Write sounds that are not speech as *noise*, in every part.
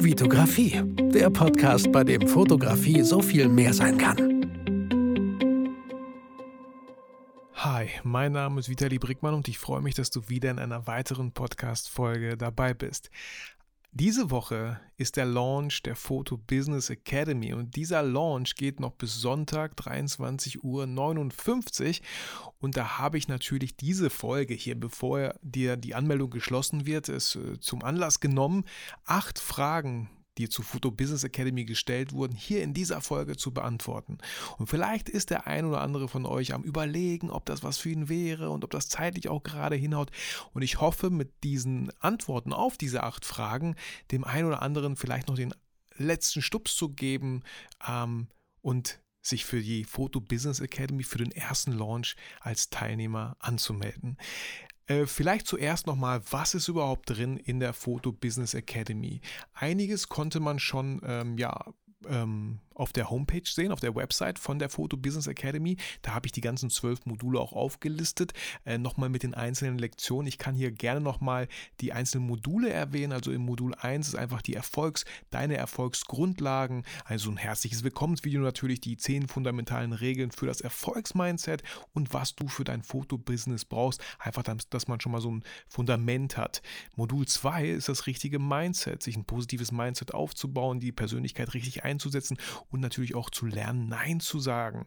Vitografie, der Podcast, bei dem Fotografie so viel mehr sein kann. Hi, mein Name ist Vitali Brickmann und ich freue mich, dass du wieder in einer weiteren Podcast-Folge dabei bist. Diese Woche ist der Launch der Photo Business Academy und dieser Launch geht noch bis Sonntag 23.59 Uhr und da habe ich natürlich diese Folge hier, bevor dir die Anmeldung geschlossen wird, es äh, zum Anlass genommen, acht Fragen die zur Photo Business Academy gestellt wurden, hier in dieser Folge zu beantworten. Und vielleicht ist der ein oder andere von euch am Überlegen, ob das was für ihn wäre und ob das zeitlich auch gerade hinhaut. Und ich hoffe, mit diesen Antworten auf diese acht Fragen dem einen oder anderen vielleicht noch den letzten Stups zu geben ähm, und sich für die Photo Business Academy für den ersten Launch als Teilnehmer anzumelden. Äh, vielleicht zuerst nochmal, was ist überhaupt drin in der Photo Business Academy? Einiges konnte man schon ähm, ja, ähm, auf der Homepage sehen, auf der Website von der Photo Business Academy. Da habe ich die ganzen zwölf Module auch aufgelistet, äh, nochmal mit den einzelnen Lektionen. Ich kann hier gerne nochmal die einzelnen Module erwähnen. Also im Modul 1 ist einfach die Erfolgs-, deine Erfolgsgrundlagen, also ein herzliches Willkommensvideo natürlich, die zehn fundamentalen Regeln für das Erfolgsmindset und was du für dein Fotobusiness brauchst. Einfach, dass man schon mal so ein Fundament hat. Modul 2 ist das richtige Mindset, sich ein positives Mindset aufzubauen, die Persönlichkeit richtig einzusetzen und natürlich auch zu lernen, Nein zu sagen.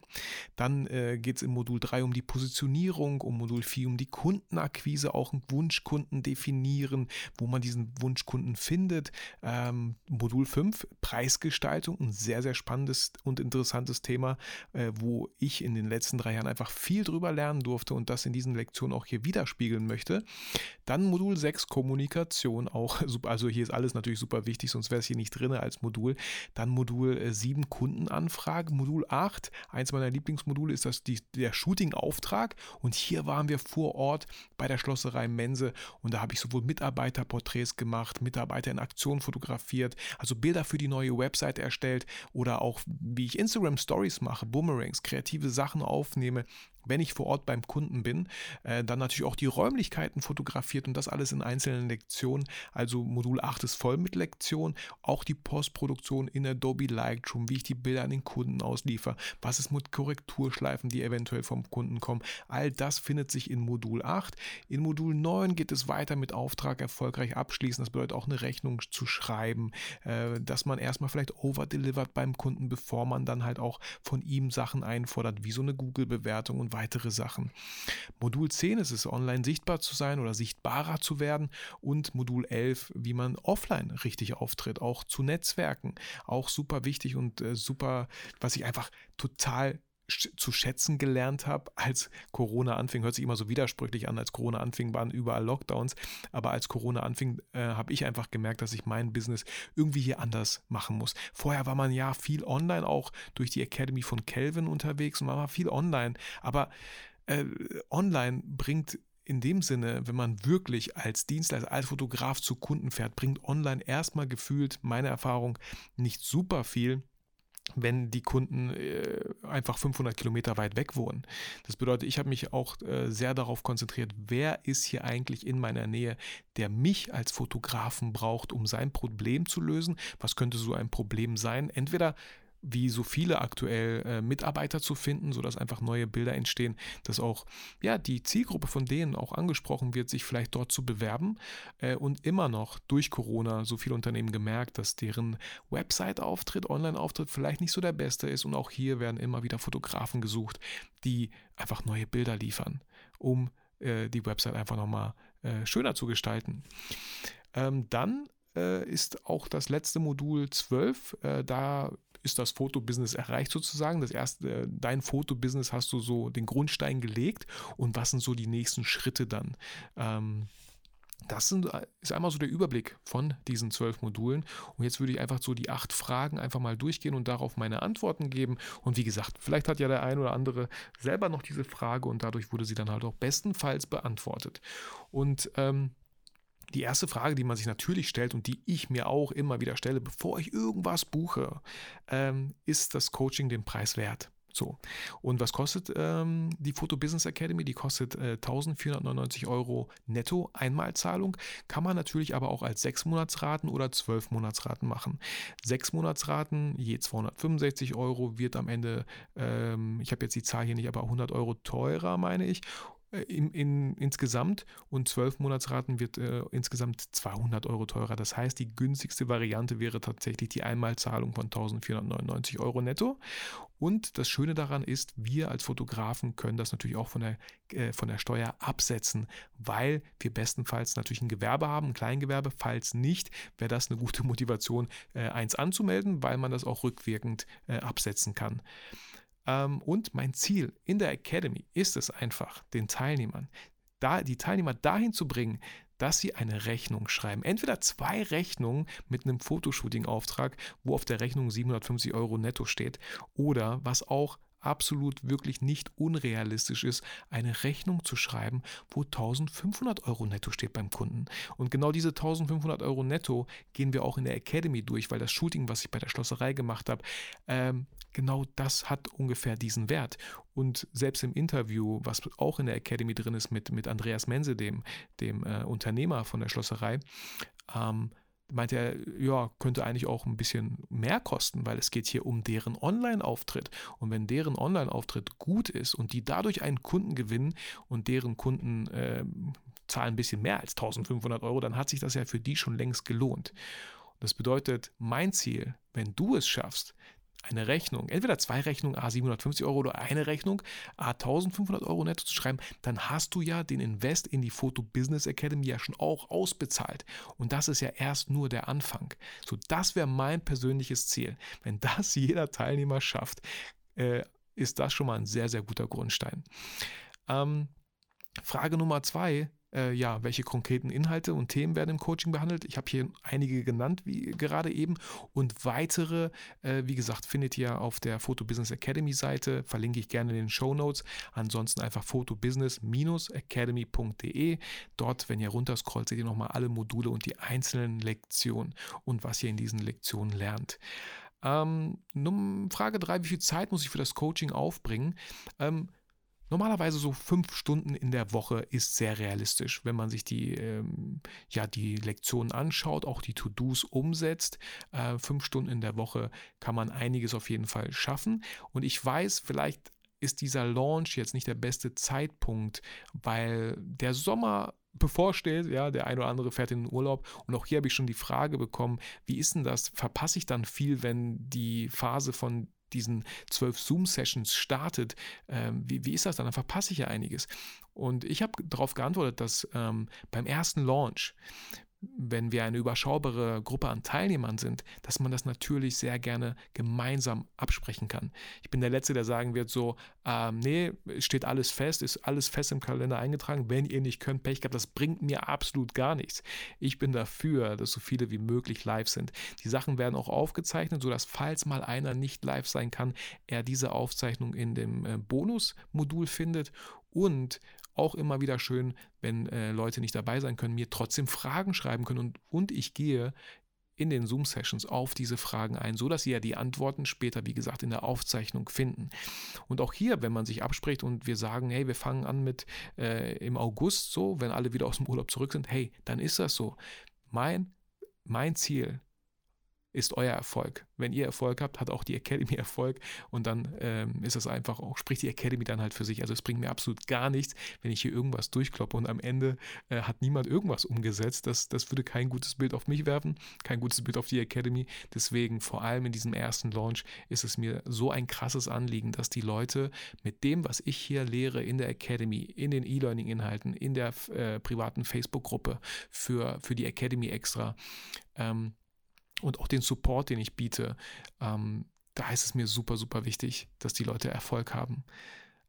Dann äh, geht es im Modul 3 um die Positionierung, um Modul 4 um die Kundenakquise, auch einen Wunschkunden definieren, wo man diesen Wunschkunden findet. Ähm, Modul 5 Preisgestaltung, ein sehr, sehr spannendes und interessantes Thema, äh, wo ich in den letzten drei Jahren einfach viel drüber lernen durfte und das in diesen Lektionen auch hier widerspiegeln möchte. Dann Modul 6 Kommunikation, auch *laughs* super, also hier ist alles natürlich super wichtig, sonst wäre es hier nicht drin als Modul. Dann Modul 7 Kundenanfragen. Modul 8, eins meiner Lieblingsmodule, ist das die, der Shooting-Auftrag. Und hier waren wir vor Ort bei der Schlosserei Mense und da habe ich sowohl Mitarbeiterporträts gemacht, Mitarbeiter in Aktion fotografiert, also Bilder für die neue Website erstellt oder auch wie ich Instagram Stories mache, Boomerangs, kreative Sachen aufnehme wenn ich vor Ort beim Kunden bin, äh, dann natürlich auch die Räumlichkeiten fotografiert und das alles in einzelnen Lektionen. Also Modul 8 ist voll mit Lektionen, auch die Postproduktion in Adobe Lightroom, wie ich die Bilder an den Kunden ausliefer, was ist mit Korrekturschleifen, die eventuell vom Kunden kommen. All das findet sich in Modul 8. In Modul 9 geht es weiter mit Auftrag erfolgreich abschließen. Das bedeutet auch eine Rechnung zu schreiben, äh, dass man erstmal vielleicht overdelivert beim Kunden, bevor man dann halt auch von ihm Sachen einfordert, wie so eine Google-Bewertung und weitere Sachen. Modul 10 ist es, online sichtbar zu sein oder sichtbarer zu werden und Modul 11, wie man offline richtig auftritt, auch zu Netzwerken. Auch super wichtig und äh, super, was ich einfach total zu schätzen gelernt habe, als Corona anfing. Hört sich immer so widersprüchlich an. Als Corona anfing, waren überall Lockdowns. Aber als Corona anfing, äh, habe ich einfach gemerkt, dass ich mein Business irgendwie hier anders machen muss. Vorher war man ja viel online, auch durch die Academy von Kelvin unterwegs und man war viel online. Aber äh, online bringt in dem Sinne, wenn man wirklich als Dienstleister, als Fotograf zu Kunden fährt, bringt online erstmal gefühlt, meine Erfahrung, nicht super viel wenn die Kunden äh, einfach 500 Kilometer weit weg wohnen. Das bedeutet, ich habe mich auch äh, sehr darauf konzentriert, wer ist hier eigentlich in meiner Nähe, der mich als Fotografen braucht, um sein Problem zu lösen. Was könnte so ein Problem sein? Entweder wie so viele aktuell äh, Mitarbeiter zu finden, sodass einfach neue Bilder entstehen, dass auch ja, die Zielgruppe von denen auch angesprochen wird, sich vielleicht dort zu bewerben. Äh, und immer noch durch Corona so viele Unternehmen gemerkt, dass deren Website-Auftritt, Online-Auftritt vielleicht nicht so der beste ist. Und auch hier werden immer wieder Fotografen gesucht, die einfach neue Bilder liefern, um äh, die Website einfach nochmal äh, schöner zu gestalten. Ähm, dann äh, ist auch das letzte Modul 12. Äh, da ist das Fotobusiness erreicht sozusagen. Das erste, äh, dein Fotobusiness hast du so den Grundstein gelegt und was sind so die nächsten Schritte dann? Ähm, das sind, ist einmal so der Überblick von diesen zwölf Modulen. Und jetzt würde ich einfach so die acht Fragen einfach mal durchgehen und darauf meine Antworten geben. Und wie gesagt, vielleicht hat ja der ein oder andere selber noch diese Frage und dadurch wurde sie dann halt auch bestenfalls beantwortet. Und ähm, die erste Frage, die man sich natürlich stellt und die ich mir auch immer wieder stelle, bevor ich irgendwas buche, ähm, ist das Coaching den Preis wert? So. Und was kostet ähm, die Photo Business Academy? Die kostet äh, 1499 Euro netto Einmalzahlung. Kann man natürlich aber auch als 6 Monatsraten oder 12 Monatsraten machen. 6 Monatsraten je 265 Euro wird am Ende, ähm, ich habe jetzt die Zahl hier nicht, aber 100 Euro teurer, meine ich. Äh, in, in, insgesamt und 12 Monatsraten wird äh, insgesamt 200 Euro teurer. Das heißt, die günstigste Variante wäre tatsächlich die Einmalzahlung von 1499 Euro netto. Und das Schöne daran ist, wir als Fotografen können das natürlich auch von der, äh, von der Steuer absetzen, weil wir bestenfalls natürlich ein Gewerbe haben, ein Kleingewerbe. Falls nicht, wäre das eine gute Motivation, äh, eins anzumelden, weil man das auch rückwirkend äh, absetzen kann. Ähm, und mein Ziel in der Academy ist es einfach, den Teilnehmern, da, die Teilnehmer dahin zu bringen, dass sie eine Rechnung schreiben. Entweder zwei Rechnungen mit einem Fotoshooting-Auftrag, wo auf der Rechnung 750 Euro netto steht, oder was auch absolut wirklich nicht unrealistisch ist, eine Rechnung zu schreiben, wo 1500 Euro netto steht beim Kunden. Und genau diese 1500 Euro netto gehen wir auch in der Academy durch, weil das Shooting, was ich bei der Schlosserei gemacht habe, ähm, genau das hat ungefähr diesen Wert. Und selbst im Interview, was auch in der Academy drin ist mit, mit Andreas Mense, dem, dem äh, Unternehmer von der Schlosserei, ähm, meinte er, ja, könnte eigentlich auch ein bisschen mehr kosten, weil es geht hier um deren Online-Auftritt. Und wenn deren Online-Auftritt gut ist und die dadurch einen Kunden gewinnen und deren Kunden äh, zahlen ein bisschen mehr als 1500 Euro, dann hat sich das ja für die schon längst gelohnt. Das bedeutet, mein Ziel, wenn du es schaffst, eine Rechnung, entweder zwei Rechnungen, A 750 Euro oder eine Rechnung, A 1500 Euro netto zu schreiben, dann hast du ja den Invest in die Photo Business Academy ja schon auch ausbezahlt. Und das ist ja erst nur der Anfang. So, das wäre mein persönliches Ziel. Wenn das *laughs* jeder Teilnehmer schafft, äh, ist das schon mal ein sehr, sehr guter Grundstein. Ähm, Frage Nummer zwei äh, ja, welche konkreten Inhalte und Themen werden im Coaching behandelt. Ich habe hier einige genannt, wie gerade eben. Und weitere, äh, wie gesagt, findet ihr auf der Photo Business Academy Seite. Verlinke ich gerne in den Show Notes. Ansonsten einfach photobusiness-academy.de. Dort, wenn ihr runterscrollt, seht ihr nochmal alle Module und die einzelnen Lektionen und was ihr in diesen Lektionen lernt. Ähm, Frage 3, wie viel Zeit muss ich für das Coaching aufbringen? Ähm, Normalerweise so fünf Stunden in der Woche ist sehr realistisch, wenn man sich die, ähm, ja, die Lektionen anschaut, auch die To-Dos umsetzt. Äh, fünf Stunden in der Woche kann man einiges auf jeden Fall schaffen. Und ich weiß, vielleicht ist dieser Launch jetzt nicht der beste Zeitpunkt, weil der Sommer bevorsteht. Ja, der eine oder andere fährt in den Urlaub. Und auch hier habe ich schon die Frage bekommen, wie ist denn das? Verpasse ich dann viel, wenn die Phase von diesen zwölf Zoom-Sessions startet, ähm, wie, wie ist das dann? Dann verpasse ich ja einiges. Und ich habe darauf geantwortet, dass ähm, beim ersten Launch, wenn wir eine überschaubare Gruppe an Teilnehmern sind, dass man das natürlich sehr gerne gemeinsam absprechen kann. Ich bin der Letzte, der sagen wird, so, ähm, nee, steht alles fest, ist alles fest im Kalender eingetragen. Wenn ihr nicht könnt, Pech gehabt, das bringt mir absolut gar nichts. Ich bin dafür, dass so viele wie möglich live sind. Die Sachen werden auch aufgezeichnet, sodass, falls mal einer nicht live sein kann, er diese Aufzeichnung in dem äh, Bonusmodul findet und auch immer wieder schön, wenn äh, Leute nicht dabei sein können, mir trotzdem Fragen schreiben können und, und ich gehe in den Zoom-Sessions auf diese Fragen ein, sodass Sie ja die Antworten später, wie gesagt, in der Aufzeichnung finden. Und auch hier, wenn man sich abspricht und wir sagen, hey, wir fangen an mit äh, im August so, wenn alle wieder aus dem Urlaub zurück sind, hey, dann ist das so. Mein, mein Ziel ist euer Erfolg. Wenn ihr Erfolg habt, hat auch die Academy *laughs* Erfolg und dann ähm, ist es einfach auch, spricht die Academy dann halt für sich. Also es bringt mir absolut gar nichts, wenn ich hier irgendwas durchkloppe und am Ende äh, hat niemand irgendwas umgesetzt. Das, das würde kein gutes Bild auf mich werfen, kein gutes Bild auf die Academy. Deswegen vor allem in diesem ersten Launch ist es mir so ein krasses Anliegen, dass die Leute mit dem, was ich hier lehre in der Academy, in den E-Learning-Inhalten, in der äh, privaten Facebook-Gruppe für, für die Academy extra, ähm, und auch den Support, den ich biete, ähm, da ist es mir super, super wichtig, dass die Leute Erfolg haben.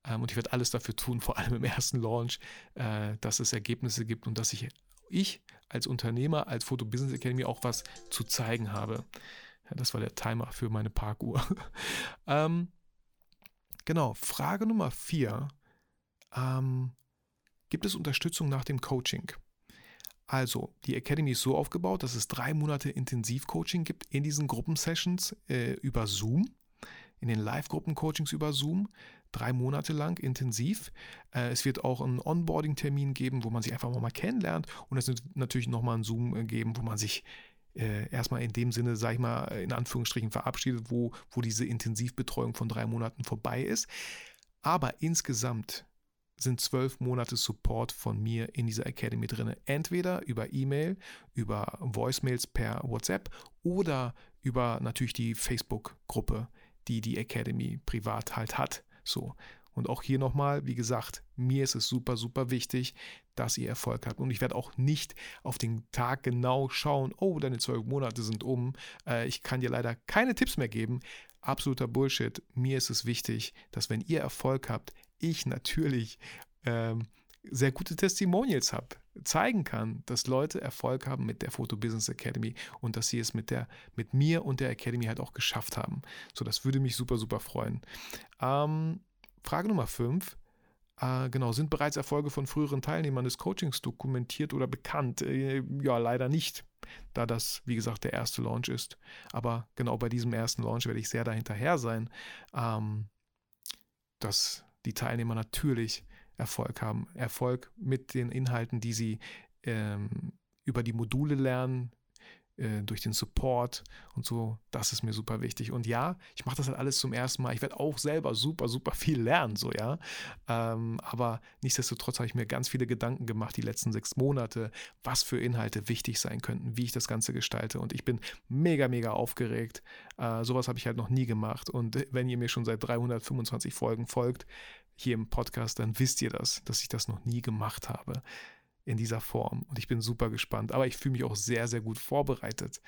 Ähm, und ich werde alles dafür tun, vor allem im ersten Launch, äh, dass es Ergebnisse gibt und dass ich, ich als Unternehmer, als Photo Business Academy auch was zu zeigen habe. Ja, das war der Timer für meine Parkuhr. *laughs* ähm, genau, Frage Nummer vier. Ähm, gibt es Unterstützung nach dem Coaching? Also, die Academy ist so aufgebaut, dass es drei Monate Intensivcoaching gibt in diesen Gruppensessions äh, über Zoom. in den Live-Gruppen-Coachings über Zoom, drei Monate lang intensiv. Äh, es wird auch einen Onboarding-Termin geben, wo man sich einfach mal kennenlernt und es wird natürlich nochmal einen Zoom äh, geben, wo man sich äh, erstmal in dem Sinne, sag ich mal, in Anführungsstrichen verabschiedet, wo, wo diese Intensivbetreuung von drei Monaten vorbei ist. Aber insgesamt sind zwölf Monate Support von mir in dieser Academy drin. Entweder über E-Mail, über Voicemails per WhatsApp oder über natürlich die Facebook-Gruppe, die die Academy privat halt hat. So. Und auch hier nochmal, wie gesagt, mir ist es super, super wichtig, dass ihr Erfolg habt. Und ich werde auch nicht auf den Tag genau schauen, oh, deine zwölf Monate sind um. Äh, ich kann dir leider keine Tipps mehr geben. Absoluter Bullshit. Mir ist es wichtig, dass wenn ihr Erfolg habt, ich natürlich ähm, sehr gute Testimonials habe, zeigen kann, dass Leute Erfolg haben mit der Photo Business Academy und dass sie es mit, der, mit mir und der Academy halt auch geschafft haben. So, das würde mich super, super freuen. Ähm, Frage Nummer 5. Äh, genau, sind bereits Erfolge von früheren Teilnehmern des Coachings dokumentiert oder bekannt? Äh, ja, leider nicht, da das, wie gesagt, der erste Launch ist. Aber genau bei diesem ersten Launch werde ich sehr dahinterher sein, ähm, dass die Teilnehmer natürlich Erfolg haben. Erfolg mit den Inhalten, die sie ähm, über die Module lernen, äh, durch den Support und so. Das ist mir super wichtig. Und ja, ich mache das halt alles zum ersten Mal. Ich werde auch selber super, super viel lernen, so ja. Ähm, aber nichtsdestotrotz habe ich mir ganz viele Gedanken gemacht, die letzten sechs Monate, was für Inhalte wichtig sein könnten, wie ich das Ganze gestalte. Und ich bin mega, mega aufgeregt. Äh, sowas habe ich halt noch nie gemacht. Und wenn ihr mir schon seit 325 Folgen folgt, hier im Podcast, dann wisst ihr das, dass ich das noch nie gemacht habe in dieser Form. Und ich bin super gespannt. Aber ich fühle mich auch sehr, sehr gut vorbereitet.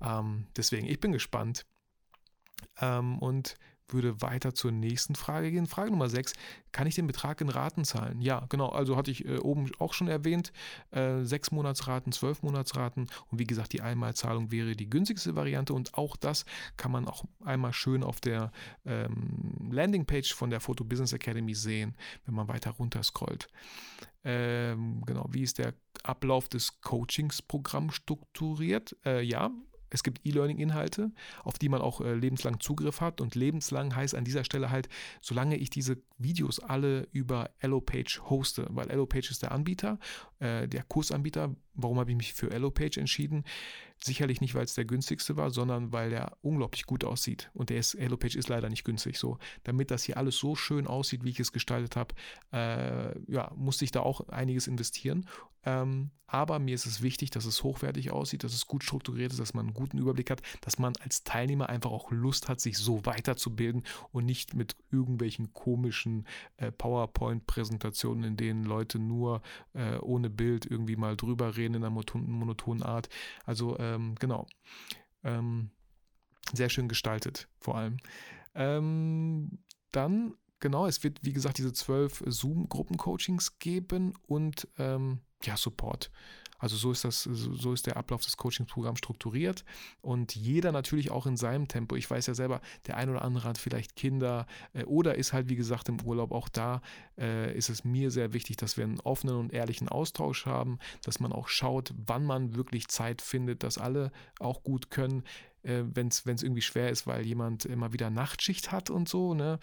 Ähm, deswegen, ich bin gespannt. Ähm, und würde weiter zur nächsten Frage gehen. Frage Nummer 6. Kann ich den Betrag in Raten zahlen? Ja, genau. Also hatte ich äh, oben auch schon erwähnt. Äh, sechs Monatsraten, zwölf Monatsraten. Und wie gesagt, die Einmalzahlung wäre die günstigste Variante. Und auch das kann man auch einmal schön auf der ähm, Landingpage von der Photo Business Academy sehen, wenn man weiter runter scrollt. Ähm, genau, wie ist der Ablauf des Coachingsprogramms strukturiert? Äh, ja, es gibt E-Learning-Inhalte, auf die man auch äh, lebenslang Zugriff hat. Und lebenslang heißt an dieser Stelle halt, solange ich diese Videos alle über EloPage hoste, weil EloPage ist der Anbieter, äh, der Kursanbieter. Warum habe ich mich für EloPage entschieden? Sicherlich nicht, weil es der günstigste war, sondern weil der unglaublich gut aussieht. Und der ist, EloPage ist leider nicht günstig. So, damit das hier alles so schön aussieht, wie ich es gestaltet habe, äh, ja, musste ich da auch einiges investieren. Ähm, aber mir ist es wichtig, dass es hochwertig aussieht, dass es gut strukturiert ist, dass man einen guten Überblick hat, dass man als Teilnehmer einfach auch Lust hat, sich so weiterzubilden und nicht mit irgendwelchen komischen äh, PowerPoint-Präsentationen, in denen Leute nur äh, ohne Bild irgendwie mal drüber reden in einer monotonen Art. Also ähm, genau. Ähm, sehr schön gestaltet, vor allem. Ähm, dann, genau, es wird, wie gesagt, diese zwölf Zoom-Gruppen-Coachings geben und ähm, ja, Support. Also so ist das, so ist der Ablauf des Coaching-Programms strukturiert und jeder natürlich auch in seinem Tempo. Ich weiß ja selber, der ein oder andere hat vielleicht Kinder äh, oder ist halt wie gesagt im Urlaub. Auch da äh, ist es mir sehr wichtig, dass wir einen offenen und ehrlichen Austausch haben, dass man auch schaut, wann man wirklich Zeit findet, dass alle auch gut können, äh, wenn es irgendwie schwer ist, weil jemand immer wieder Nachtschicht hat und so. Ne?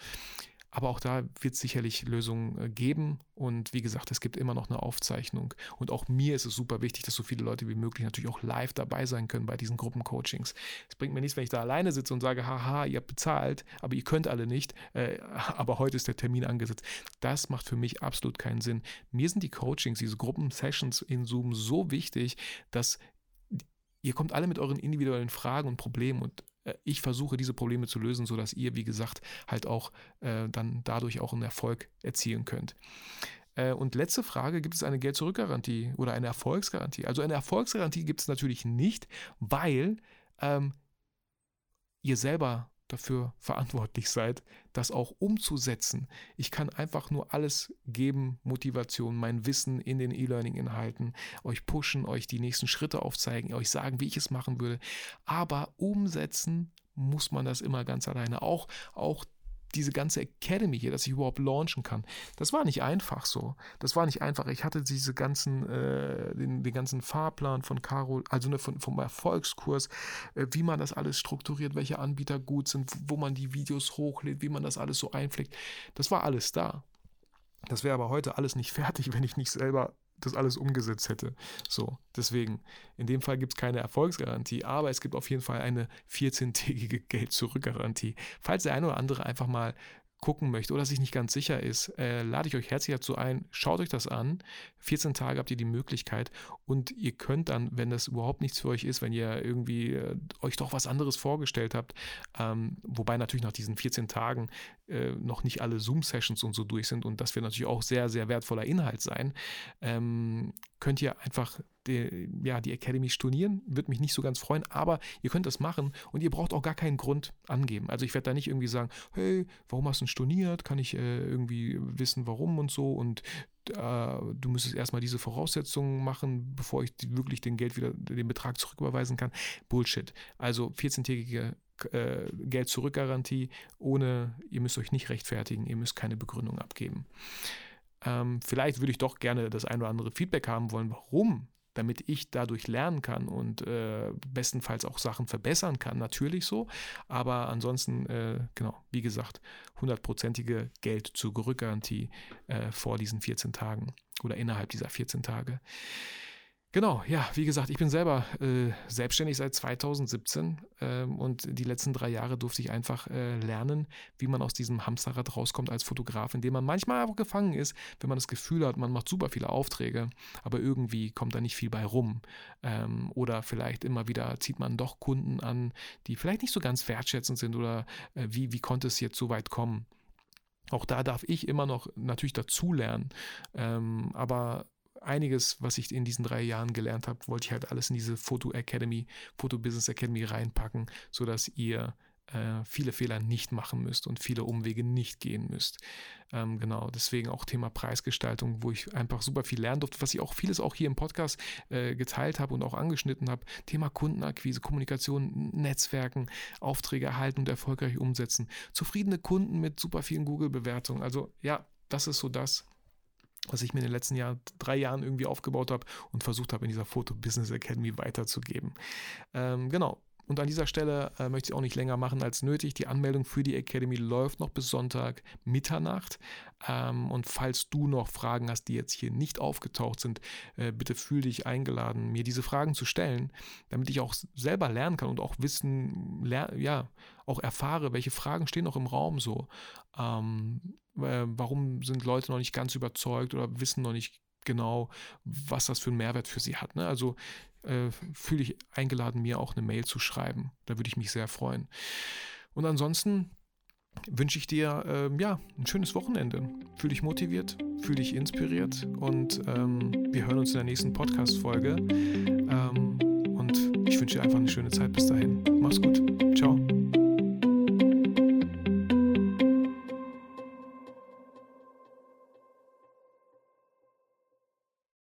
Aber auch da wird es sicherlich Lösungen äh, geben. Und wie gesagt, es gibt immer noch eine Aufzeichnung. Und auch mir ist es super wichtig, dass so viele Leute wie möglich natürlich auch live dabei sein können bei diesen Gruppencoachings. Es bringt mir nichts, wenn ich da alleine sitze und sage, haha, ihr habt bezahlt, aber ihr könnt alle nicht. Äh, *laughs* aber heute ist der Termin angesetzt. Das macht für mich absolut keinen Sinn. Mir sind die Coachings, diese Gruppensessions in Zoom so wichtig, dass ihr kommt alle mit euren individuellen Fragen und Problemen und ich versuche diese Probleme zu lösen, sodass ihr, wie gesagt, halt auch äh, dann dadurch auch einen Erfolg erzielen könnt. Äh, und letzte Frage, gibt es eine Geld-Zurück-Garantie oder eine Erfolgsgarantie? Also eine Erfolgsgarantie gibt es natürlich nicht, weil ähm, ihr selber dafür verantwortlich seid, das auch umzusetzen. Ich kann einfach nur alles geben, Motivation, mein Wissen in den E-Learning-Inhalten, euch pushen, euch die nächsten Schritte aufzeigen, euch sagen, wie ich es machen würde. Aber umsetzen muss man das immer ganz alleine. Auch, auch diese ganze Academy hier, dass ich überhaupt launchen kann. Das war nicht einfach so. Das war nicht einfach. Ich hatte diese ganzen, äh, den, den, ganzen Fahrplan von Carol, also ne, von, vom Erfolgskurs, äh, wie man das alles strukturiert, welche Anbieter gut sind, wo man die Videos hochlädt, wie man das alles so einpflegt. Das war alles da. Das wäre aber heute alles nicht *laughs* fertig, wenn ich nicht selber das alles umgesetzt hätte. So, deswegen, in dem Fall gibt es keine Erfolgsgarantie, aber es gibt auf jeden Fall eine 14-tägige *laughs* Geld-Zurück-Garantie. Falls der eine oder andere einfach mal gucken möchte oder sich nicht ganz sicher ist, äh, lade ich euch herzlich dazu ein, schaut euch das an. 14 Tage habt ihr die Möglichkeit und ihr könnt dann, wenn das überhaupt nichts für euch ist, wenn ihr irgendwie äh, euch doch was anderes vorgestellt habt, ähm, wobei natürlich nach diesen 14 Tagen äh, noch nicht alle Zoom-Sessions und so durch sind und das wird natürlich auch sehr, sehr wertvoller Inhalt sein, ähm, könnt ihr einfach die, ja, die Academy stornieren. Würde mich nicht so ganz freuen, aber ihr könnt das machen und ihr braucht auch gar keinen Grund angeben. Also ich werde da nicht irgendwie sagen, hey, warum hast du denn storniert? Kann ich äh, irgendwie wissen, warum und so und äh, du müsstest erstmal diese Voraussetzungen machen, bevor ich wirklich den Geld wieder, den Betrag zurücküberweisen kann. Bullshit. Also 14-tägige äh, Geld-Zurück-Garantie ohne, ihr müsst euch nicht rechtfertigen, ihr müsst keine Begründung abgeben. Ähm, vielleicht würde ich doch gerne das ein oder andere Feedback haben wollen, warum damit ich dadurch lernen kann und äh, bestenfalls auch Sachen verbessern kann, natürlich so. Aber ansonsten, äh, genau, wie gesagt, hundertprozentige Geld-Zurückgarantie äh, vor diesen 14 Tagen oder innerhalb dieser 14 Tage. Genau, ja, wie gesagt, ich bin selber äh, selbstständig seit 2017 ähm, und die letzten drei Jahre durfte ich einfach äh, lernen, wie man aus diesem Hamsterrad rauskommt als Fotograf, indem man manchmal einfach gefangen ist, wenn man das Gefühl hat, man macht super viele Aufträge, aber irgendwie kommt da nicht viel bei rum. Ähm, oder vielleicht immer wieder zieht man doch Kunden an, die vielleicht nicht so ganz wertschätzend sind oder äh, wie, wie konnte es jetzt so weit kommen. Auch da darf ich immer noch natürlich dazulernen, ähm, aber einiges, was ich in diesen drei Jahren gelernt habe, wollte ich halt alles in diese Foto Academy, Foto Business Academy reinpacken, sodass ihr äh, viele Fehler nicht machen müsst und viele Umwege nicht gehen müsst. Ähm, genau, deswegen auch Thema Preisgestaltung, wo ich einfach super viel lernen durfte, was ich auch vieles auch hier im Podcast äh, geteilt habe und auch angeschnitten habe. Thema Kundenakquise, Kommunikation, Netzwerken, Aufträge erhalten und erfolgreich umsetzen. Zufriedene Kunden mit super vielen Google-Bewertungen. Also ja, das ist so das, was ich mir in den letzten Jahr, drei Jahren irgendwie aufgebaut habe und versucht habe, in dieser Photo Business Academy weiterzugeben. Ähm, genau. Und an dieser Stelle äh, möchte ich auch nicht länger machen als nötig. Die Anmeldung für die Academy läuft noch bis Sonntag Mitternacht. Ähm, und falls du noch Fragen hast, die jetzt hier nicht aufgetaucht sind, äh, bitte fühl dich eingeladen, mir diese Fragen zu stellen, damit ich auch selber lernen kann und auch wissen, ja, auch erfahre, welche Fragen stehen noch im Raum so. Ähm, äh, warum sind Leute noch nicht ganz überzeugt oder wissen noch nicht genau, was das für einen Mehrwert für sie hat. Ne? Also äh, fühle ich eingeladen, mir auch eine Mail zu schreiben. Da würde ich mich sehr freuen. Und ansonsten wünsche ich dir äh, ja ein schönes Wochenende. Fühl dich motiviert, fühl dich inspiriert und ähm, wir hören uns in der nächsten Podcast-Folge. Ähm, und ich wünsche dir einfach eine schöne Zeit bis dahin. Mach's gut. Ciao.